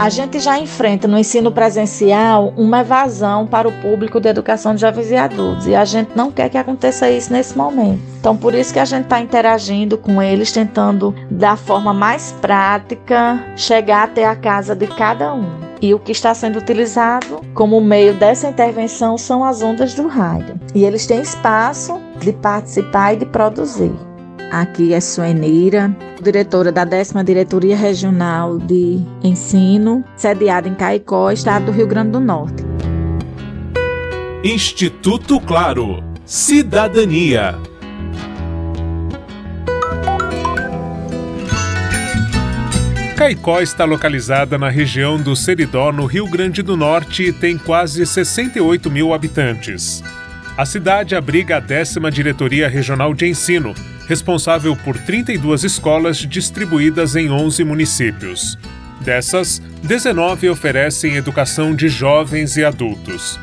A gente já enfrenta no ensino presencial uma evasão para o público de educação de jovens e adultos e a gente não quer que aconteça isso nesse momento. Então, por isso que a gente está interagindo com eles, tentando da forma mais prática chegar até a casa de cada um. E o que está sendo utilizado como meio dessa intervenção são as ondas do rádio. E eles têm espaço de participar e de produzir. Aqui é Suenira, diretora da 10 Diretoria Regional de Ensino, sediada em Caicó, estado do Rio Grande do Norte. Instituto Claro. Cidadania. Caicó está localizada na região do Seridó, no Rio Grande do Norte, e tem quase 68 mil habitantes. A cidade abriga a décima Diretoria Regional de Ensino, responsável por 32 escolas distribuídas em 11 municípios. Dessas, 19 oferecem educação de jovens e adultos.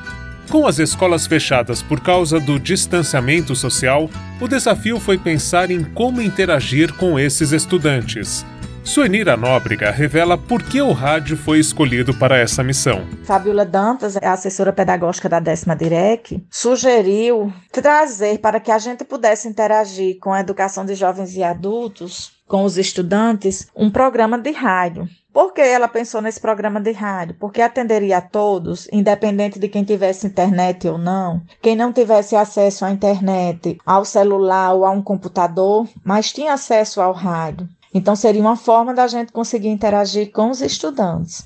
Com as escolas fechadas por causa do distanciamento social, o desafio foi pensar em como interagir com esses estudantes. Suenira Nóbrega revela por que o rádio foi escolhido para essa missão. Fabiola Dantas, a assessora pedagógica da décima DIREC, sugeriu trazer para que a gente pudesse interagir com a educação de jovens e adultos, com os estudantes, um programa de rádio. Por que ela pensou nesse programa de rádio? Porque atenderia a todos, independente de quem tivesse internet ou não, quem não tivesse acesso à internet, ao celular ou a um computador, mas tinha acesso ao rádio. Então seria uma forma da gente conseguir interagir com os estudantes.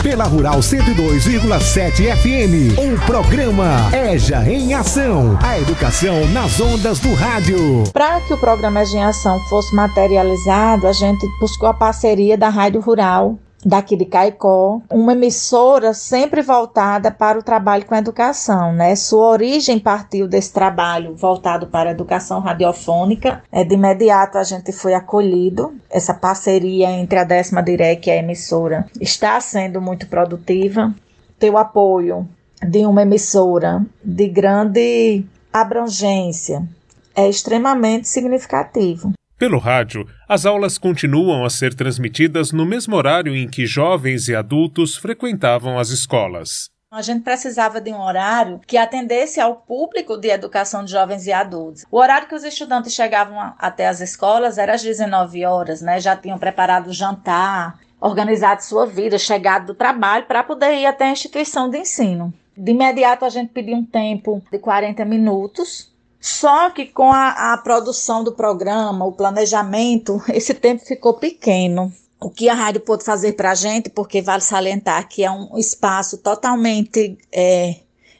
Pela Rural 102,7 FM, o programa EJA em Ação. A educação nas ondas do rádio. Para que o programa EJA em Ação fosse materializado, a gente buscou a parceria da Rádio Rural daqui de Caicó, uma emissora sempre voltada para o trabalho com a educação, né? Sua origem partiu desse trabalho voltado para a educação radiofônica. É, de imediato a gente foi acolhido. Essa parceria entre a décima direc e a emissora está sendo muito produtiva. Ter o apoio de uma emissora de grande abrangência é extremamente significativo. Pelo rádio, as aulas continuam a ser transmitidas no mesmo horário em que jovens e adultos frequentavam as escolas. A gente precisava de um horário que atendesse ao público de educação de jovens e adultos. O horário que os estudantes chegavam até as escolas era às 19 horas, né? Já tinham preparado o jantar, organizado sua vida, chegado do trabalho para poder ir até a instituição de ensino. De imediato a gente pediu um tempo de 40 minutos só que com a, a produção do programa, o planejamento, esse tempo ficou pequeno. O que a rádio pôde fazer para a gente, porque vale salientar que é um espaço totalmente é,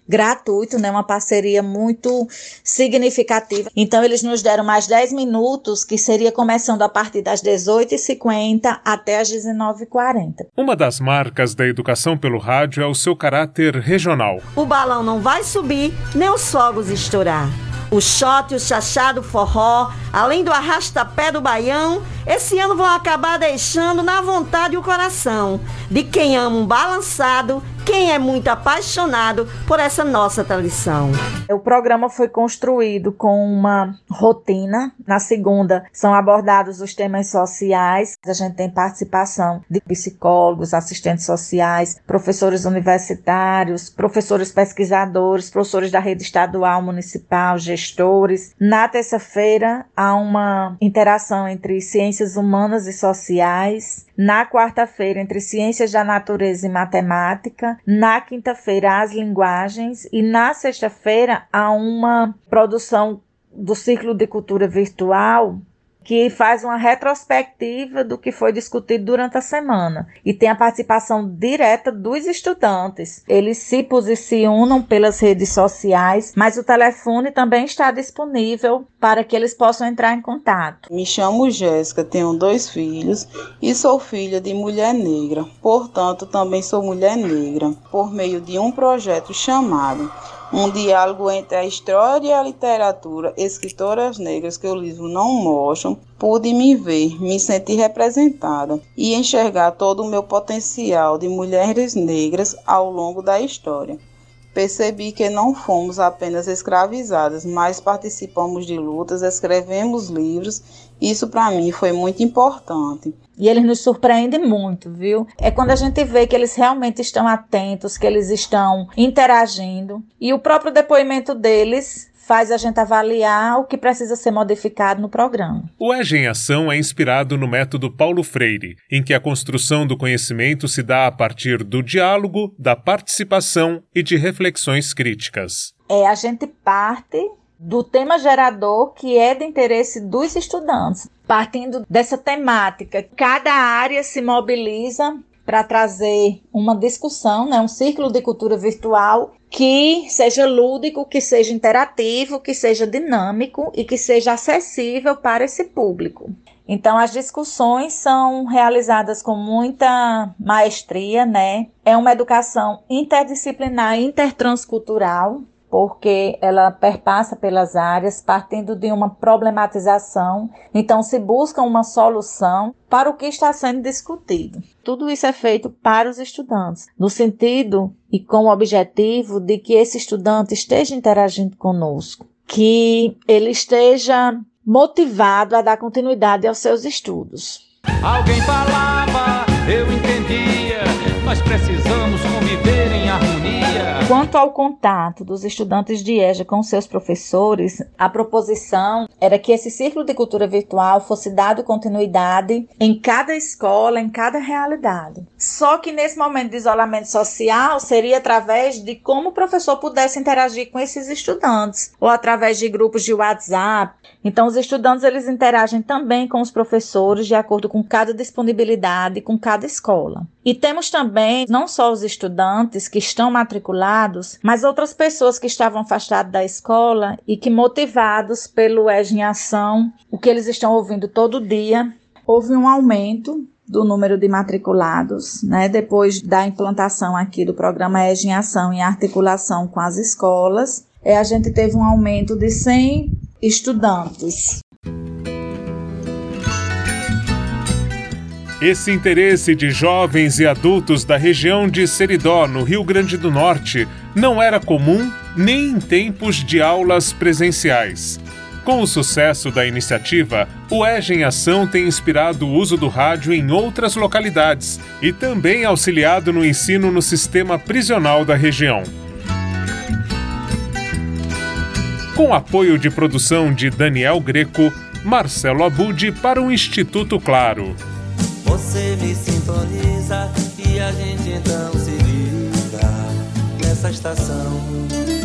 gratuito, né? Uma parceria muito significativa. Então, eles nos deram mais 10 minutos, que seria começando a partir das 18h50 até as 19h40. Uma das marcas da educação pelo rádio é o seu caráter regional. O balão não vai subir, nem os fogos estourar. O shot, o chachado, o forró, além do arrasta-pé do baião, esse ano vão acabar deixando na vontade o coração de quem ama um balançado, quem é muito apaixonado por essa nossa tradição. O programa foi construído com uma rotina. Na segunda, são abordados os temas sociais. A gente tem participação de psicólogos, assistentes sociais, professores universitários, professores pesquisadores, professores da rede estadual, municipal, gestores. Na terça-feira, há uma interação entre ciências humanas e sociais. Na quarta-feira, entre ciências da natureza e matemática. Na quinta-feira, as linguagens. E na sexta-feira, há uma produção do Círculo de Cultura Virtual que faz uma retrospectiva do que foi discutido durante a semana e tem a participação direta dos estudantes. Eles se posicionam pelas redes sociais, mas o telefone também está disponível para que eles possam entrar em contato. Me chamo Jéssica, tenho dois filhos e sou filha de mulher negra. Portanto, também sou mulher negra por meio de um projeto chamado um diálogo entre a história e a literatura, escritoras negras que o livro não mostram, pude me ver, me sentir representada e enxergar todo o meu potencial de mulheres negras ao longo da história. Percebi que não fomos apenas escravizadas, mas participamos de lutas, escrevemos livros Isso para mim foi muito importante. E eles nos surpreendem muito, viu? É quando a gente vê que eles realmente estão atentos, que eles estão interagindo. E o próprio depoimento deles faz a gente avaliar o que precisa ser modificado no programa. O EGE em Ação é inspirado no método Paulo Freire, em que a construção do conhecimento se dá a partir do diálogo, da participação e de reflexões críticas. É, a gente parte do tema gerador que é de interesse dos estudantes. Partindo dessa temática, cada área se mobiliza para trazer uma discussão, né, um círculo de cultura virtual que seja lúdico, que seja interativo, que seja dinâmico e que seja acessível para esse público. Então, as discussões são realizadas com muita maestria, né? É uma educação interdisciplinar, intertranscultural, porque ela perpassa pelas áreas, partindo de uma problematização. Então, se busca uma solução para o que está sendo discutido. Tudo isso é feito para os estudantes, no sentido e com o objetivo de que esse estudante esteja interagindo conosco, que ele esteja motivado a dar continuidade aos seus estudos. Alguém falava, eu entendia, nós precisamos conviver em harmonia. Quanto ao contato dos estudantes de EJA com seus professores, a proposição era que esse círculo de cultura virtual fosse dado continuidade em cada escola, em cada realidade. Só que nesse momento de isolamento social seria através de como o professor pudesse interagir com esses estudantes, ou através de grupos de WhatsApp. Então, os estudantes eles interagem também com os professores de acordo com cada disponibilidade, com cada escola. E temos também não só os estudantes que estão matriculados, mas outras pessoas que estavam afastadas da escola e que, motivados pelo EG em Ação, o que eles estão ouvindo todo dia, houve um aumento do número de matriculados, né? Depois da implantação aqui do programa EG em Ação em articulação com as escolas, é, a gente teve um aumento de 100 estudantes. Esse interesse de jovens e adultos da região de Seridó, no Rio Grande do Norte, não era comum nem em tempos de aulas presenciais. Com o sucesso da iniciativa, o EGE em Ação tem inspirado o uso do rádio em outras localidades e também auxiliado no ensino no sistema prisional da região. Com apoio de produção de Daniel Greco, Marcelo Abud para o Instituto Claro. Você me sintoniza e a gente então se liga nessa estação.